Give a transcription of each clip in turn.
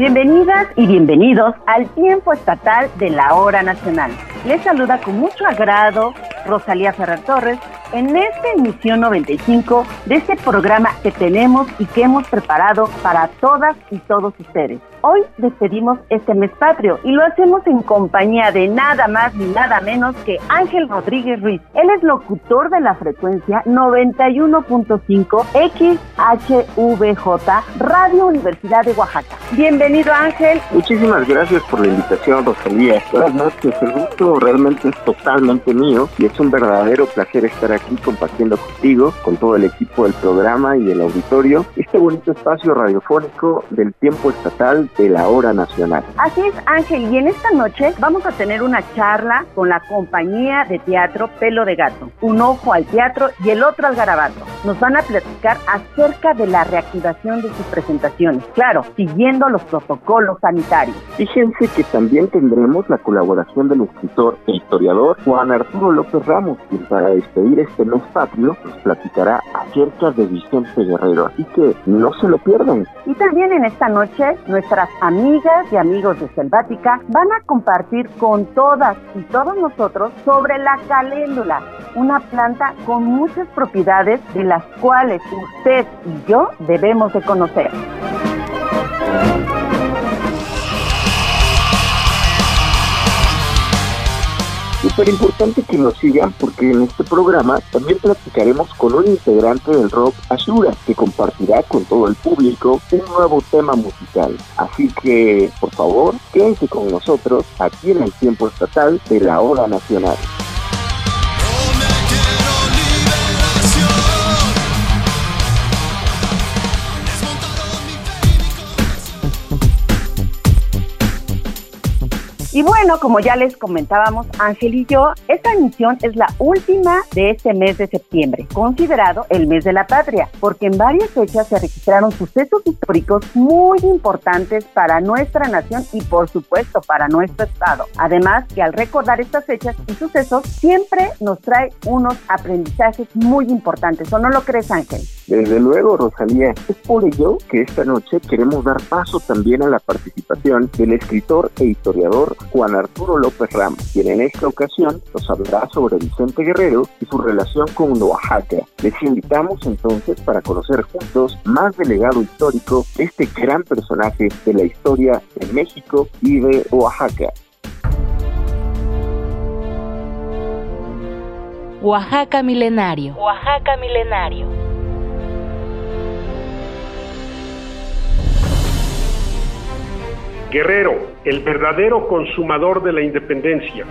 Bienvenidas y bienvenidos al tiempo estatal de la hora nacional. Les saluda con mucho agrado Rosalía Ferrer Torres en esta emisión 95 de este programa que tenemos y que hemos preparado para todas y todos ustedes. Hoy despedimos este mes patrio y lo hacemos en compañía de nada más ni nada menos que Ángel Rodríguez Ruiz. Él es locutor de la frecuencia 91.5 XHVJ Radio Universidad de Oaxaca. Bienvenido Ángel. Muchísimas gracias por la invitación Rosalía. Buenas noches, el gusto realmente es totalmente mío y es un verdadero placer estar aquí compartiendo contigo, con todo el equipo del programa y el auditorio, este bonito espacio radiofónico del tiempo estatal de la hora nacional. Así es, Ángel, y en esta noche vamos a tener una charla con la compañía de teatro Pelo de Gato, un ojo al teatro y el otro al garabato. Nos van a platicar acerca de la reactivación de sus presentaciones, claro, siguiendo los protocolos sanitarios. Fíjense que también tendremos la colaboración del escritor e historiador Juan Arturo López Ramos, quien para despedir este mes patrio nos platicará acerca de Vicente Guerrero, así que no se lo pierdan. Y también en esta noche nuestra amigas y amigos de Selvática van a compartir con todas y todos nosotros sobre la caléndula, una planta con muchas propiedades de las cuales usted y yo debemos de conocer. Súper importante que nos sigan porque en este programa también platicaremos con un integrante del rock Ashura que compartirá con todo el público un nuevo tema musical. Así que, por favor, quédense con nosotros aquí en el tiempo estatal de la hora nacional. Y bueno, como ya les comentábamos Ángel y yo, esta emisión es la última de este mes de septiembre, considerado el mes de la patria, porque en varias fechas se registraron sucesos históricos muy importantes para nuestra nación y por supuesto para nuestro estado. Además que al recordar estas fechas y sucesos siempre nos trae unos aprendizajes muy importantes, ¿o no lo crees Ángel? Desde luego, Rosalía, es por ello que esta noche queremos dar paso también a la participación del escritor e historiador Juan Arturo López Ram, quien en esta ocasión nos hablará sobre Vicente Guerrero y su relación con Oaxaca. Les invitamos entonces para conocer juntos más del legado histórico de este gran personaje de la historia de México y de Oaxaca. Oaxaca Milenario. Oaxaca Milenario. Guerrero, el verdadero consumador de la independencia.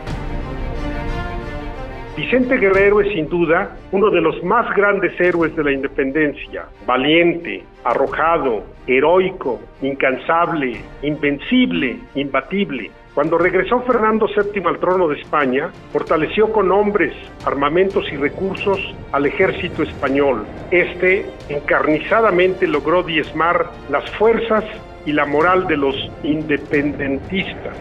Vicente Guerrero es sin duda uno de los más grandes héroes de la independencia, valiente, arrojado, heroico, incansable, invencible, imbatible. Cuando regresó Fernando VII al trono de España, fortaleció con hombres, armamentos y recursos al ejército español. Este encarnizadamente logró diezmar las fuerzas y la moral de los independentistas.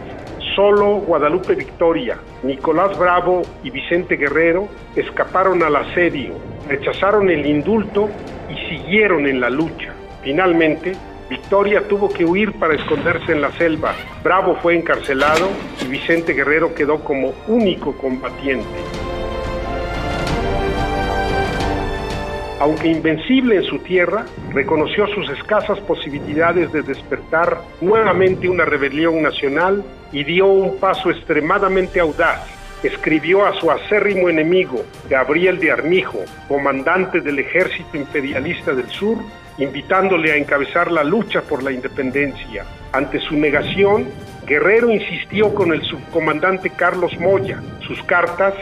Solo Guadalupe Victoria, Nicolás Bravo y Vicente Guerrero escaparon al asedio, rechazaron el indulto y siguieron en la lucha. Finalmente, Victoria tuvo que huir para esconderse en la selva. Bravo fue encarcelado y Vicente Guerrero quedó como único combatiente. Aunque invencible en su tierra, reconoció sus escasas posibilidades de despertar nuevamente una rebelión nacional y dio un paso extremadamente audaz. Escribió a su acérrimo enemigo, Gabriel de Armijo, comandante del ejército imperialista del sur, invitándole a encabezar la lucha por la independencia. Ante su negación, Guerrero insistió con el subcomandante Carlos Moya. Sus cartas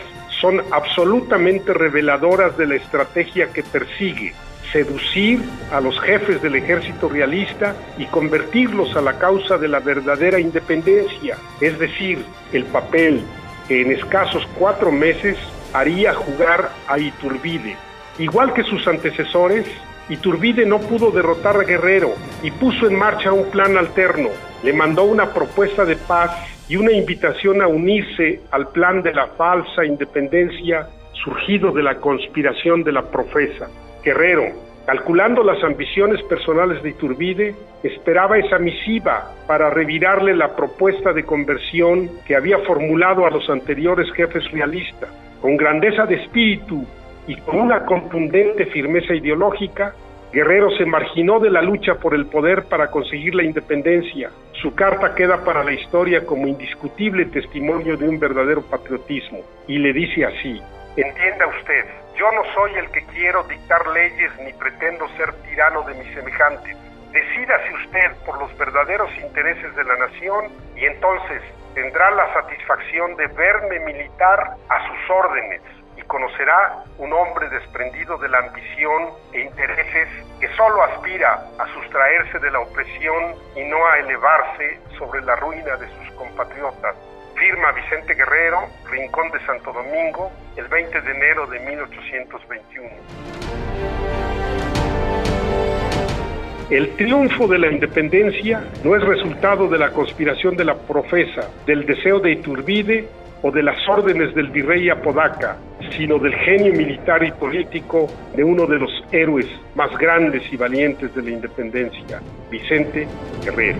son absolutamente reveladoras de la estrategia que persigue. seducir a los jefes del ejército realista y convertirlos a la causa de la verdadera independencia, es decir, el papel que en escasos cuatro meses haría jugar a Iturbide. Igual que sus antecesores, Iturbide no pudo derrotar a Guerrero y puso en marcha un plan alterno. Le mandó una propuesta de paz y una invitación a unirse al plan de la falsa independencia surgido de la conspiración de la profesa. Guerrero, calculando las ambiciones personales de Iturbide, esperaba esa misiva para revirarle la propuesta de conversión que había formulado a los anteriores jefes realistas. Con grandeza de espíritu y con una contundente firmeza ideológica, Guerrero se marginó de la lucha por el poder para conseguir la independencia. Su carta queda para la historia como indiscutible testimonio de un verdadero patriotismo y le dice así, entienda usted, yo no soy el que quiero dictar leyes ni pretendo ser tirano de mis semejantes. Decídase usted por los verdaderos intereses de la nación y entonces tendrá la satisfacción de verme militar a sus órdenes conocerá un hombre desprendido de la ambición e intereses que solo aspira a sustraerse de la opresión y no a elevarse sobre la ruina de sus compatriotas. Firma Vicente Guerrero, Rincón de Santo Domingo, el 20 de enero de 1821. El triunfo de la independencia no es resultado de la conspiración de la profesa, del deseo de Iturbide o de las órdenes del virrey Apodaca, sino del genio militar y político de uno de los héroes más grandes y valientes de la independencia, Vicente Guerrero.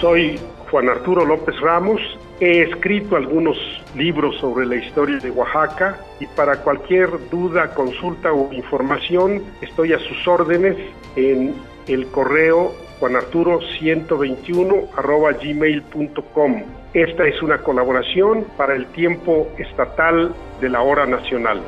Soy Juan Arturo López Ramos, he escrito algunos libros sobre la historia de Oaxaca y para cualquier duda, consulta o información estoy a sus órdenes en el correo juanarturo121 arroba gmail.com. Esta es una colaboración para el tiempo estatal de la hora nacional.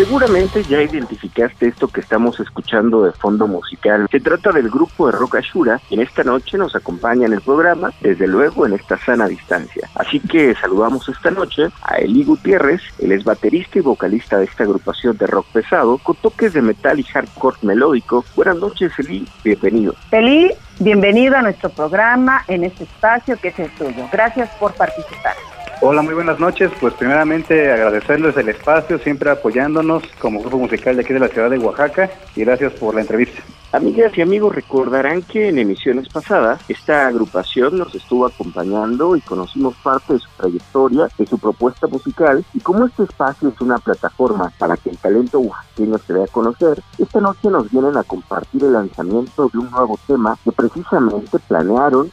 Seguramente ya identificaste esto que estamos escuchando de fondo musical. Se trata del grupo de Rock Ashura, y en esta noche nos acompaña en el programa, desde luego en esta sana distancia. Así que saludamos esta noche a Eli Gutiérrez, él es baterista y vocalista de esta agrupación de rock pesado, con toques de metal y hardcore melódico. Buenas noches, Eli, bienvenido. Eli, bienvenido a nuestro programa en este espacio que es el tuyo. Gracias por participar. Hola, muy buenas noches. Pues primeramente agradecerles el espacio, siempre apoyándonos como grupo musical de aquí de la ciudad de Oaxaca y gracias por la entrevista. Amigas y amigos, recordarán que en emisiones pasadas esta agrupación nos estuvo acompañando y conocimos parte de su trayectoria, de su propuesta musical y como este espacio es una plataforma para que el talento oaxaqueño se dé a conocer, esta noche nos vienen a compartir el lanzamiento de un nuevo tema que precisamente planearon,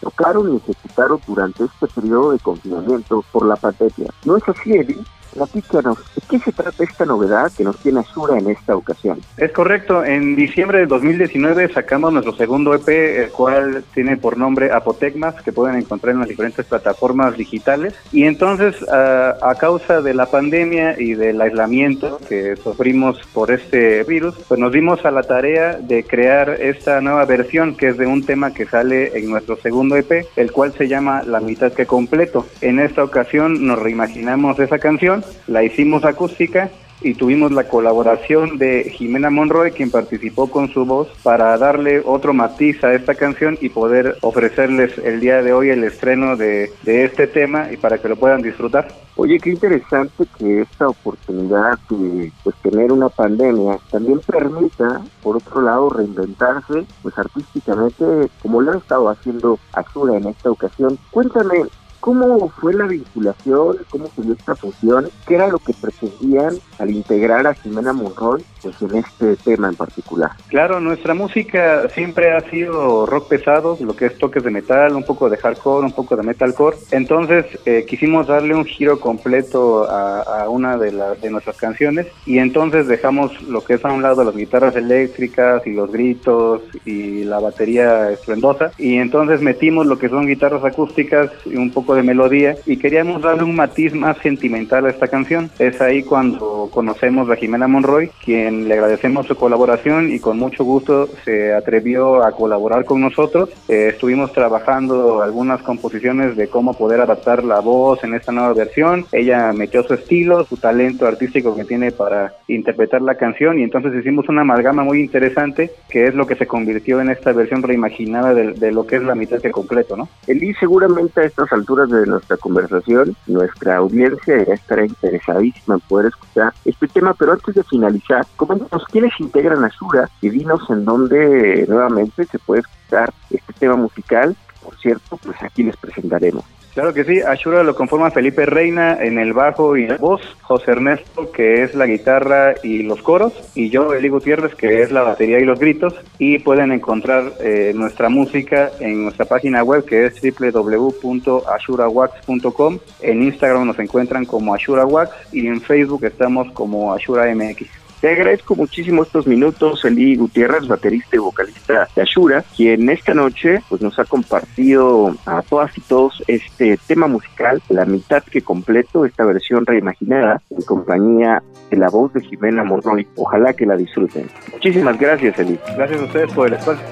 tocaron y ejecutaron durante este periodo de confinamiento por la pandemia. ¿No es así, Eddie? Platícanos, ¿de qué se trata esta novedad que nos tiene Azura en esta ocasión? Es correcto, en diciembre de 2019 sacamos nuestro segundo EP, el cual tiene por nombre Apotecmas, que pueden encontrar en las diferentes plataformas digitales. Y entonces, a, causa de la pandemia y del aislamiento que sufrimos por este virus, pues nos dimos a la tarea de crear esta nueva versión, que es de un tema que sale en nuestro segundo EP, el cual se llama La mitad que completo. En esta ocasión nos reimaginamos esa canción la hicimos acústica y tuvimos la colaboración de Jimena Monroy, quien participó con su voz para darle otro matiz a esta canción y poder ofrecerles el día de hoy el estreno de, este tema y para que lo puedan disfrutar. Oye, qué interesante que esta oportunidad de pues, tener una pandemia también permita, por otro lado, reinventarse pues artísticamente como lo ha estado haciendo Azura en esta ocasión. Cuéntame, ¿Cómo fue la vinculación? ¿Cómo se dio esta fusión? ¿Qué era lo que pretendían al integrar a Jimena Monroy pues, en este tema en particular? Claro, nuestra música siempre ha sido rock pesado, lo que es toques de metal, un poco de hardcore, un poco de metalcore. Entonces eh, quisimos darle un giro completo a, una de, de nuestras canciones y entonces dejamos lo que es a un lado las guitarras eléctricas y los gritos y la batería estruendosa y entonces metimos lo que son guitarras acústicas y un poco poco de melodía y queríamos darle un matiz más sentimental a esta canción. Es ahí cuando conocemos a Jimena Monroy, quien le agradecemos su colaboración y con mucho gusto se atrevió a colaborar con nosotros. Eh, estuvimos trabajando algunas composiciones de cómo poder adaptar la voz en esta nueva versión. Ella metió su estilo, su talento artístico que tiene para interpretar la canción y entonces hicimos una amalgama muy interesante que es lo que se convirtió en esta versión reimaginada de, lo que es la mitad que completo, ¿no? Eli, seguramente a estas alturas de nuestra conversación, nuestra audiencia ya estará interesadísima en poder escuchar este tema, pero antes de finalizar, coméntanos quiénes integran Ashura y dinos en dónde nuevamente se puede escuchar este tema musical. Por cierto, pues aquí les presentaremos. Claro que sí, Ashura lo conforma Felipe Reina en el bajo y la voz, José Ernesto que es la guitarra y los coros, y yo, Eli Gutiérrez, que es la batería y los gritos, y pueden encontrar eh, nuestra música en nuestra página web que es www.ashurawax.com, en Instagram nos encuentran como AshuraWax y en Facebook estamos como AshuraMX. Te agradezco muchísimo estos minutos, Eli Gutiérrez, baterista y vocalista de Ashura, quien esta noche pues, nos ha compartido a todas y todos este tema musical, la mitad que completo, esta versión reimaginada, en compañía de la voz de Jimena Monroy. Ojalá que la disfruten. Muchísimas gracias, Eli. Gracias a ustedes por el espacio.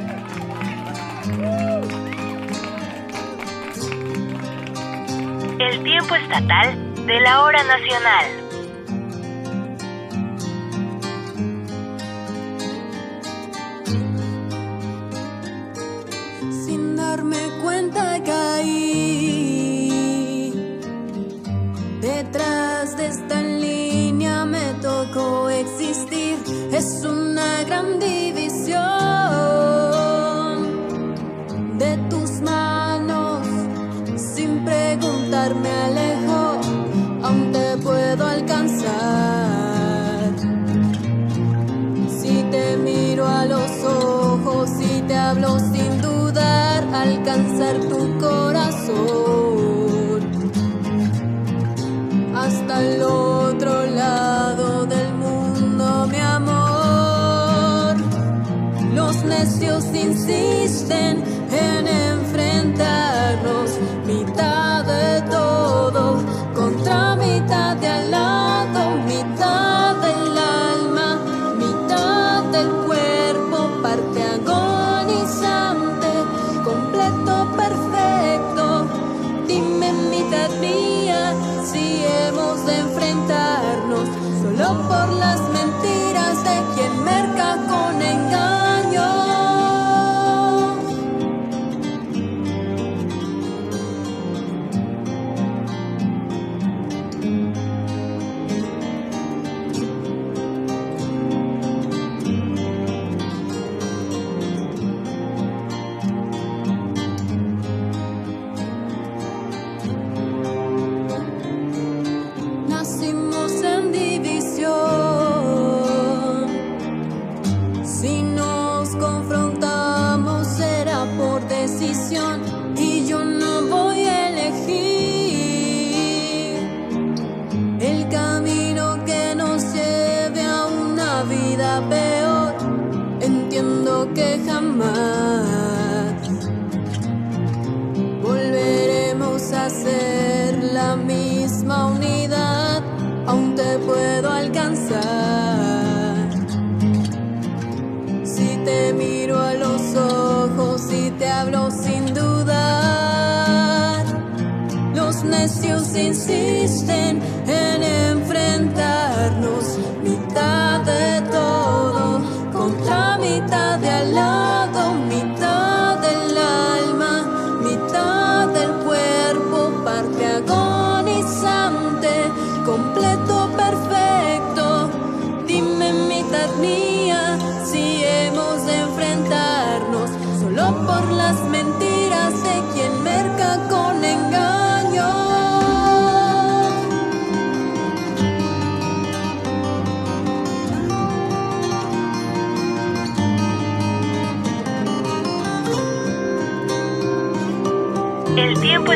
El tiempo estatal de la hora nacional. Darme cuenta caí. Detrás de esta línea me tocó existir. Es una gran división de tus manos. Sin preguntar me alejo, aún te puedo alcanzar. Si te miro a los ojos y te hablo sin alcanzar tu corazón hasta el otro lado del mundo, mi amor. Los necios insisten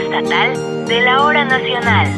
estatal de la hora nacional.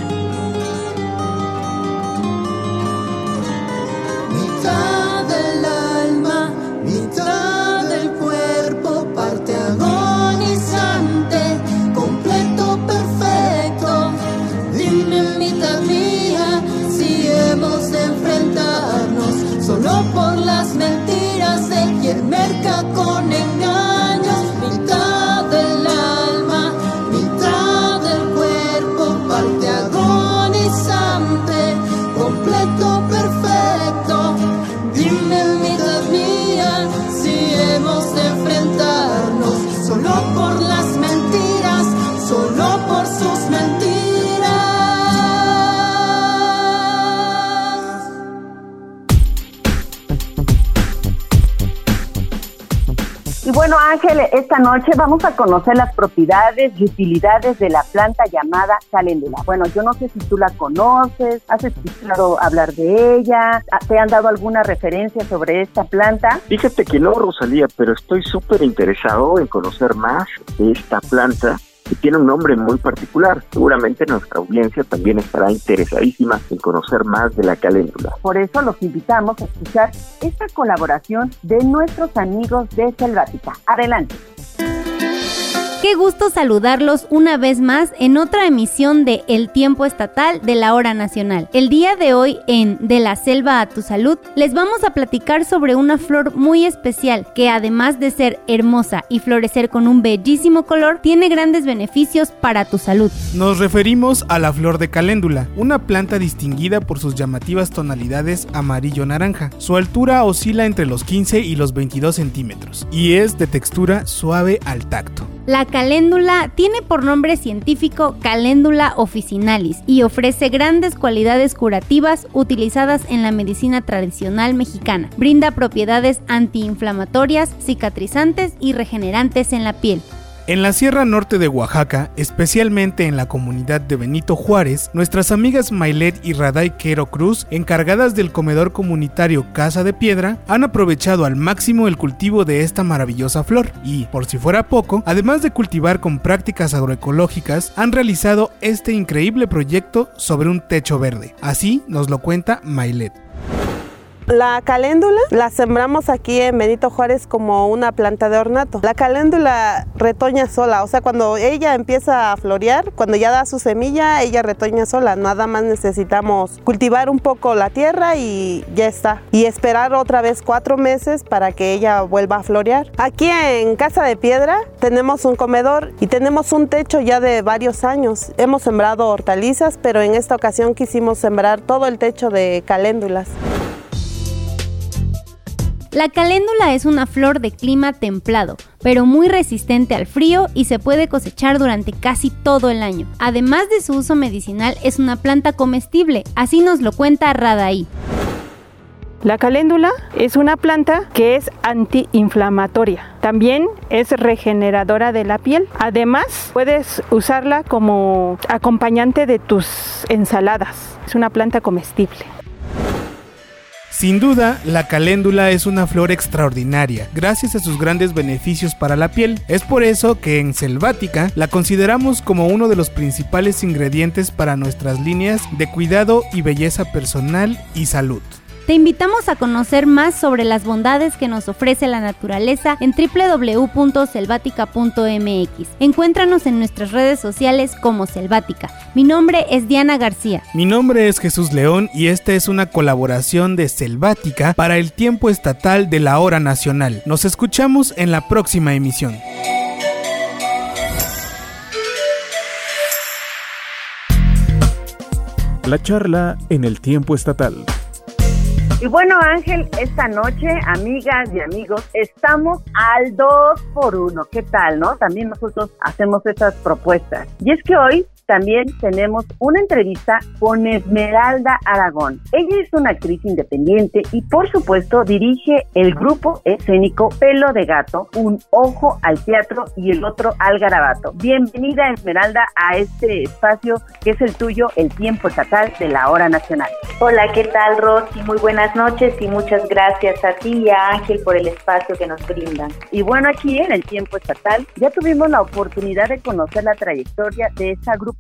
Esta noche vamos a conocer las propiedades y utilidades de la planta llamada caléndula. Bueno, yo no sé si tú la conoces, has escuchado hablar de ella, ¿te han dado alguna referencia sobre esta planta? Fíjate que no, Rosalía, pero estoy súper interesado en conocer más de esta planta que tiene un nombre muy particular. Seguramente nuestra audiencia también estará interesadísima en conocer más de la caléndula. Por eso los invitamos a escuchar esta colaboración de nuestros amigos de Selvática. Adelante. Qué gusto saludarlos una vez más en otra emisión de El Tiempo Estatal de la Hora Nacional. El día de hoy en De la Selva a tu Salud les vamos a platicar sobre una flor muy especial que además de ser hermosa y florecer con un bellísimo color, tiene grandes beneficios para tu salud. Nos referimos a la flor de caléndula, una planta distinguida por sus llamativas tonalidades amarillo-naranja. Su altura oscila entre los 15 y los 22 centímetros y es de textura suave al tacto. La caléndula tiene por nombre científico Caléndula officinalis y ofrece grandes cualidades curativas utilizadas en la medicina tradicional mexicana. Brinda propiedades antiinflamatorias, cicatrizantes y regenerantes en la piel. En la Sierra Norte de Oaxaca, especialmente en la comunidad de Benito Juárez, nuestras amigas Mailet y Raday Quero Cruz, encargadas del comedor comunitario Casa de Piedra, han aprovechado al máximo el cultivo de esta maravillosa flor y, por si fuera poco, además de cultivar con prácticas agroecológicas, han realizado este increíble proyecto sobre un techo verde. Así nos lo cuenta Mailet. La caléndula la sembramos aquí en Benito Juárez como una planta de ornato. La caléndula retoña sola, o sea, cuando ella empieza a florear, cuando ya da su semilla, ella retoña sola. Nada más necesitamos cultivar un poco la tierra y ya está. Y esperar otra vez cuatro meses para que ella vuelva a florear. Aquí en Casa de Piedra tenemos un comedor y tenemos un techo ya de varios años. Hemos sembrado hortalizas, pero en esta ocasión quisimos sembrar todo el techo de caléndulas. La caléndula es una flor de clima templado, pero muy resistente al frío y se puede cosechar durante casi todo el año. Además de su uso medicinal, es una planta comestible, así nos lo cuenta Radaí. La caléndula es una planta que es antiinflamatoria. También es regeneradora de la piel. Además, puedes usarla como acompañante de tus ensaladas. Es una planta comestible. Sin duda, la caléndula es una flor extraordinaria, gracias a sus grandes beneficios para la piel. Es por eso que en Selvática la consideramos como uno de los principales ingredientes para nuestras líneas de cuidado y belleza personal y salud. Te invitamos a conocer más sobre las bondades que nos ofrece la naturaleza en www.selvática.mx. Encuéntranos en nuestras redes sociales como Selvática. Mi nombre es Diana García. Mi nombre es Jesús León y esta es una colaboración de Selvática para el tiempo estatal de la hora nacional. Nos escuchamos en la próxima emisión. La charla en el tiempo estatal. Y bueno, Ángel, esta noche, amigas y amigos, estamos al 2 por 1 ¿Qué tal, no? También nosotros hacemos esas propuestas. Y es que hoy también tenemos una entrevista con Esmeralda Aragón. Ella es una actriz independiente y por supuesto dirige el grupo escénico Pelo de Gato, un ojo al teatro y el otro al garabato. Bienvenida Esmeralda a este espacio que es el tuyo, el tiempo estatal de la hora nacional. Hola, ¿qué tal Rosy? Muy buenas noches y muchas gracias a ti y a Ángel por el espacio que nos brindan. Y bueno, aquí en el tiempo estatal ya tuvimos la oportunidad de conocer la trayectoria de esta grupo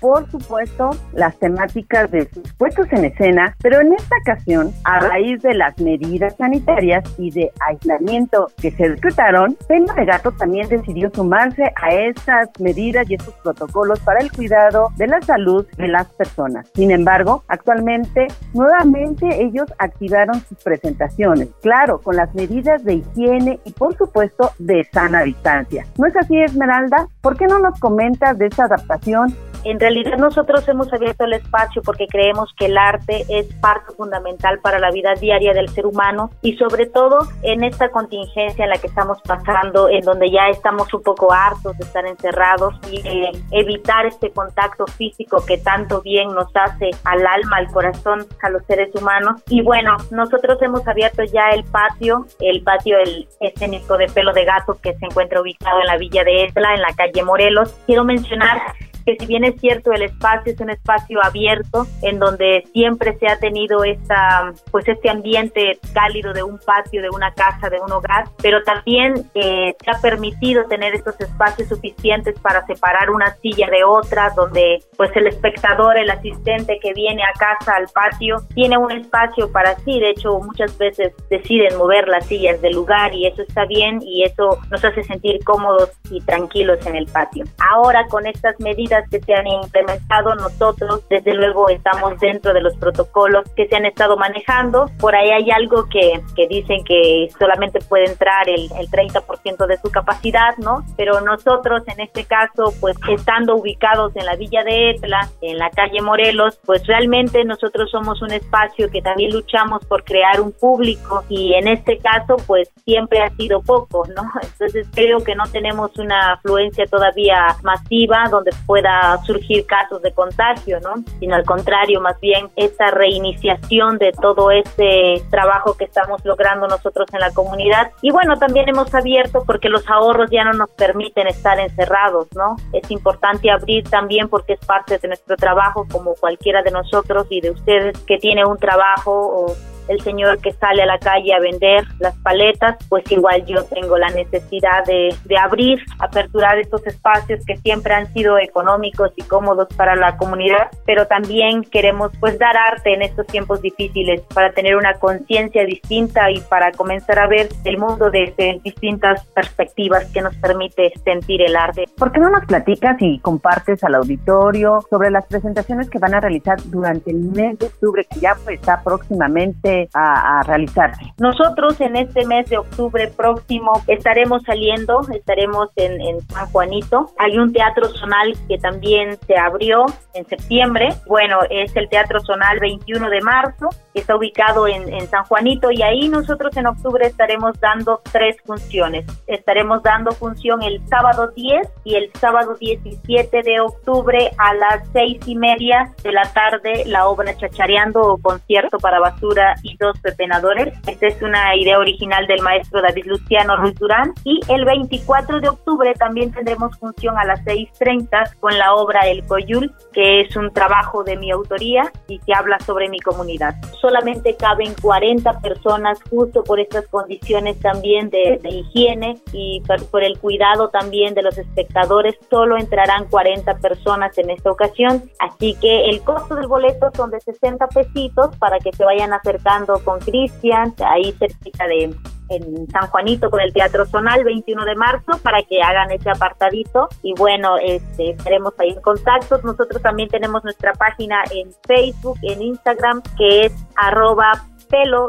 por supuesto, las temáticas de sus puestos en escena, pero en esta ocasión, a raíz de las medidas sanitarias y de aislamiento que se decretaron, Pelo de Gato también decidió sumarse a estas medidas y estos protocolos para el cuidado de la salud de las personas. Sin embargo, actualmente, nuevamente ellos activaron sus presentaciones, claro, con las medidas de higiene y por supuesto de sana distancia. ¿No es así, Esmeralda? ¿Por qué no nos comentas de esta adaptación En realidad nosotros hemos abierto el espacio porque creemos que el arte es parte fundamental para la vida diaria del ser humano y sobre todo en esta contingencia en la que estamos pasando, en donde ya estamos un poco hartos de estar encerrados y evitar este contacto físico que tanto bien nos hace al alma, al corazón, a los seres humanos. Y bueno, nosotros hemos abierto ya el patio, el patio el escénico de pelo de gato que se encuentra ubicado en la villa de Esla, en la calle Morelos. Quiero mencionar que si bien es cierto el espacio es un espacio abierto en donde siempre se ha tenido esta pues este ambiente cálido de un patio, de una casa, de un hogar, pero también eh, ha permitido tener estos espacios suficientes para separar una silla de otra, donde pues el espectador, el asistente que viene a casa al patio tiene un espacio para sí, de hecho muchas veces deciden mover las sillas del lugar y eso está bien y eso nos hace sentir cómodos y tranquilos en el patio. Ahora con estas medidas que se han implementado, nosotros desde luego estamos dentro de los protocolos que se han estado manejando. Por ahí hay algo que, que dicen que solamente puede entrar el, el 30% de su capacidad, ¿no? Pero nosotros en este caso, pues estando ubicados en la villa de Etla, en la calle Morelos, pues realmente nosotros somos un espacio que también luchamos por crear un público y en este caso, pues siempre ha sido poco, ¿no? Entonces creo que no tenemos una afluencia todavía masiva donde puede surgir casos de contagio, ¿no? Sino al contrario, más bien esta reiniciación de todo este trabajo que estamos logrando nosotros en la comunidad. Y bueno, también hemos abierto porque los ahorros ya no nos permiten estar encerrados, ¿no? Es importante abrir también porque es parte de nuestro trabajo como cualquiera de nosotros y de ustedes que tiene un trabajo o el señor que sale a la calle a vender las paletas, pues igual yo tengo la necesidad de, de abrir, aperturar estos espacios que siempre han sido económicos y cómodos para la comunidad, pero también queremos pues dar arte en estos tiempos difíciles para tener una conciencia distinta y para comenzar a ver el mundo desde distintas perspectivas que nos permite sentir el arte. ¿Por qué no nos platicas y compartes al auditorio sobre las presentaciones que van a realizar durante el mes de octubre que ya pues, está próximamente a, realizarse. Nosotros en este mes de octubre próximo estaremos saliendo, estaremos en, San Juanito. Hay un teatro zonal que también se abrió en septiembre. Bueno, es el Teatro Zonal 21 de marzo, que está ubicado en, en San Juanito y ahí nosotros en octubre estaremos dando tres funciones. Estaremos dando función el sábado 10 y el sábado 17 de octubre a las seis y media de la tarde la obra Chachareando o concierto para basura y dos pepenadores. Esta es una idea original del maestro David Luciano Ruiz Durán. Y el 24 de octubre también tendremos función a las 6.30 con la obra El Coyul, que es un trabajo de mi autoría y que habla sobre mi comunidad. Solamente caben 40 personas justo por estas condiciones también de, de higiene y por, por el cuidado también de los espectadores. Solo entrarán 40 personas en esta ocasión. Así que el costo del boleto son de 60 pesitos para que se vayan acercando con Cristian, ahí cerquita de en San Juanito con el Teatro Zonal 21 de marzo para que hagan ese apartadito y bueno, este, estaremos ahí en contacto. Nosotros también tenemos nuestra página en Facebook, en Instagram, que es arroba pelo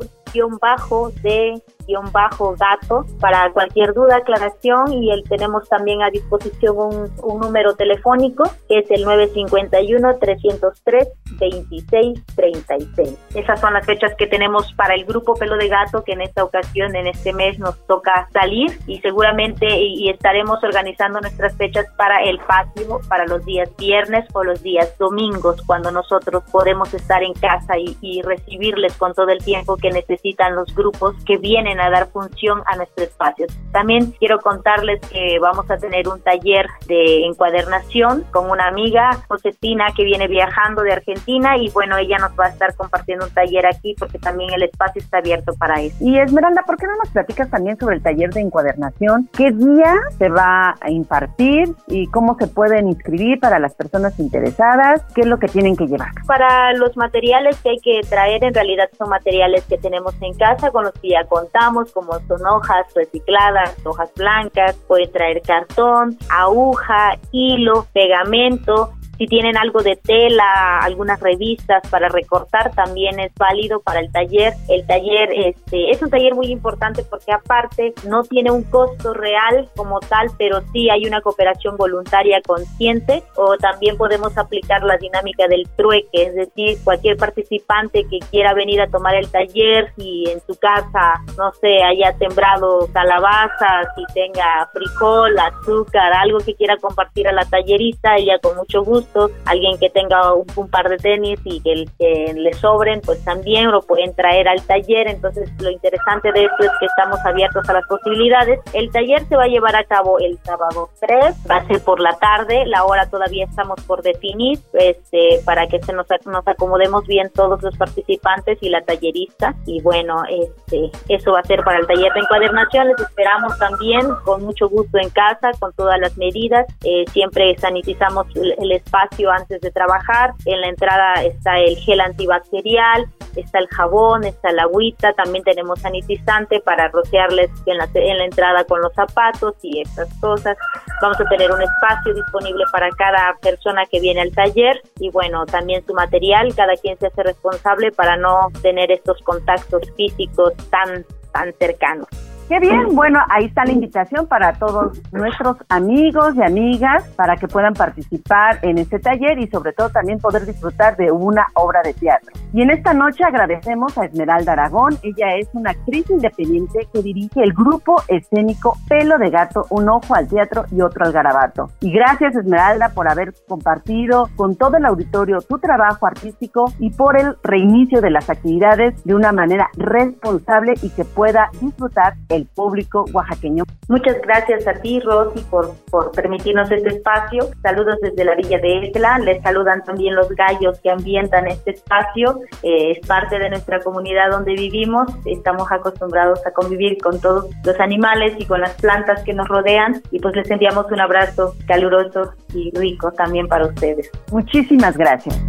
de bajo gato para cualquier duda, aclaración y el, tenemos también a disposición un, un número telefónico que es el 951-303-2636. Esas son las fechas que tenemos para el grupo Pelo de Gato que en esta ocasión, en este mes nos toca salir y seguramente y, estaremos organizando nuestras fechas para el patio, para los días viernes o los días domingos cuando nosotros podemos estar en casa y, y recibirles con todo el tiempo que necesitan los grupos que vienen a dar función a nuestro espacio. También quiero contarles que vamos a tener un taller de encuadernación con una amiga, Josefina, que viene viajando de Argentina y bueno, ella nos va a estar compartiendo un taller aquí porque también el espacio está abierto para eso. Y Esmeralda, ¿por qué no nos platicas también sobre el taller de encuadernación? ¿Qué día se va a impartir y cómo se pueden inscribir para las personas interesadas? ¿Qué es lo que tienen que llevar? Para los materiales que hay que traer, en realidad son materiales que tenemos en casa con los que ya contamos como son hojas recicladas, hojas blancas, puede traer cartón, aguja, hilo, pegamento, Si tienen algo de tela, algunas revistas para recortar, también es válido para el taller. El taller este, es un taller muy importante porque aparte no tiene un costo real como tal, pero sí hay una cooperación voluntaria consciente o también podemos aplicar la dinámica del trueque, es decir, cualquier participante que quiera venir a tomar el taller, si en su casa, no sé, haya sembrado calabazas, si tenga frijol, azúcar, algo que quiera compartir a la tallerista, ella con mucho gusto, alguien que tenga un, par de tenis y que, que, le sobren, pues también lo pueden traer al taller, entonces lo interesante de esto es que estamos abiertos a las posibilidades. El taller se va a llevar a cabo el sábado 3, va a ser por la tarde, la hora todavía estamos por definir, este, para que se nos, nos acomodemos bien todos los participantes y la tallerista, y bueno, este, eso va a ser para el taller de encuadernación, les esperamos también con mucho gusto en casa, con todas las medidas, eh, siempre sanitizamos el espacio antes de trabajar, en la entrada está el gel antibacterial, está el jabón, está el agüita, también tenemos sanitizante para rociarles en la, en la entrada con los zapatos y estas cosas. Vamos a tener un espacio disponible para cada persona que viene al taller y bueno, también su material, cada quien se hace responsable para no tener estos contactos físicos tan, tan cercanos. Qué bien, bueno, ahí está la invitación para todos nuestros amigos y amigas para que puedan participar en este taller y sobre todo también poder disfrutar de una obra de teatro. Y en esta noche agradecemos a Esmeralda Aragón, ella es una actriz independiente que dirige el grupo escénico Pelo de Gato, un ojo al teatro y otro al garabato. Y gracias Esmeralda por haber compartido con todo el auditorio tu trabajo artístico y por el reinicio de las actividades de una manera responsable y que pueda disfrutar el público oaxaqueño. Muchas gracias a ti, Rosy, por, por permitirnos este espacio. Saludos desde la Villa de Esla. Les saludan también los gallos que ambientan este espacio. Eh, es parte de nuestra comunidad donde vivimos. Estamos acostumbrados a convivir con todos los animales y con las plantas que nos rodean. Y pues les enviamos un abrazo caluroso y rico también para ustedes. Muchísimas gracias.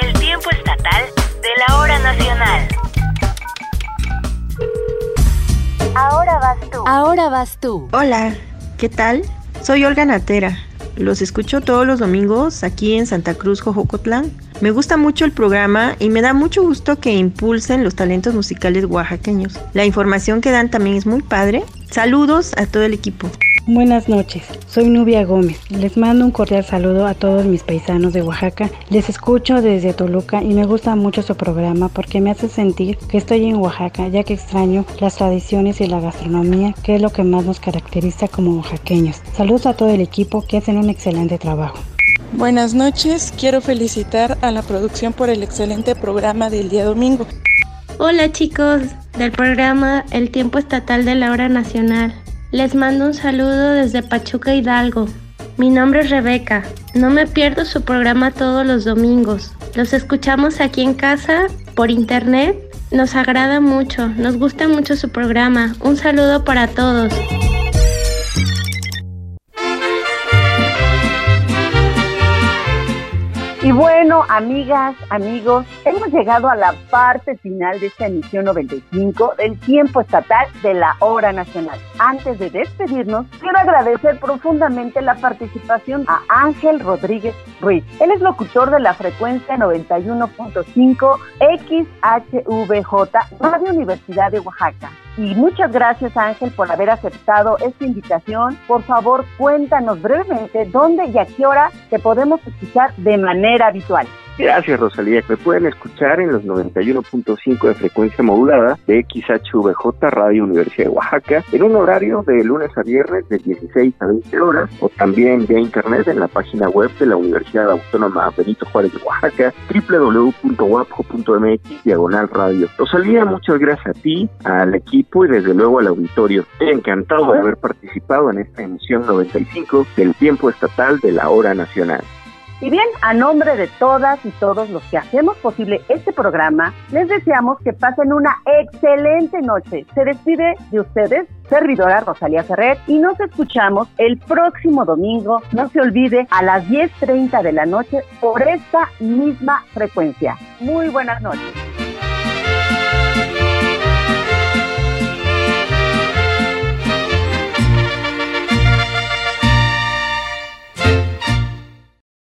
El tiempo estatal de la hora nacional. Ahora vas tú. Ahora vas tú. Hola, ¿qué tal? Soy Olga Natera. Los escucho todos los domingos aquí en Santa Cruz, Jojocotlán. Me gusta mucho el programa y me da mucho gusto que impulsen los talentos musicales oaxaqueños. La información que dan también es muy padre. Saludos a todo el equipo. Buenas noches, soy Nubia Gómez. Les mando un cordial saludo a todos mis paisanos de Oaxaca. Les escucho desde Toluca y me gusta mucho su programa porque me hace sentir que estoy en Oaxaca, ya que extraño las tradiciones y la gastronomía, que es lo que más nos caracteriza como oaxaqueños. Saludos a todo el equipo que hacen un excelente trabajo. Buenas noches, quiero felicitar a la producción por el excelente programa del día domingo. Hola chicos del programa El Tiempo Estatal de la Hora Nacional. Les mando un saludo desde Pachuca Hidalgo. Mi nombre es Rebeca. No me pierdo su programa todos los domingos. Los escuchamos aquí en casa, por internet. Nos agrada mucho, nos gusta mucho su programa. Un saludo para todos. Y bueno, amigas, amigos, hemos llegado a la parte final de esta emisión 95 del tiempo estatal de la hora nacional. Antes de despedirnos, quiero agradecer profundamente la participación a Ángel Rodríguez Ruiz. Él es locutor de la frecuencia 91.5 XHVJ, Radio Universidad de Oaxaca. Y muchas gracias Ángel por haber aceptado esta invitación. Por favor, cuéntanos brevemente dónde y a qué hora te podemos escuchar de manera habitual. Gracias, Rosalía. Me pueden escuchar en los 91.5 de frecuencia modulada de XHVJ Radio Universidad de Oaxaca en un horario de lunes a viernes de 16 a 20 horas o también vía internet en la página web de la Universidad Autónoma Benito Juárez de Oaxaca www.wapjo.mx diagonal radio. Rosalía, muchas gracias a ti, al equipo y desde luego al auditorio. Estoy encantado de haber participado en esta emisión 95 del tiempo estatal de la hora nacional. Y bien, a nombre de todas y todos los que hacemos posible este programa, les deseamos que pasen una excelente noche. Se despide de ustedes, servidora Rosalía Ferrer, y nos escuchamos el próximo domingo, no se olvide, a las 10.30 de la noche por esta misma frecuencia. Muy buenas noches.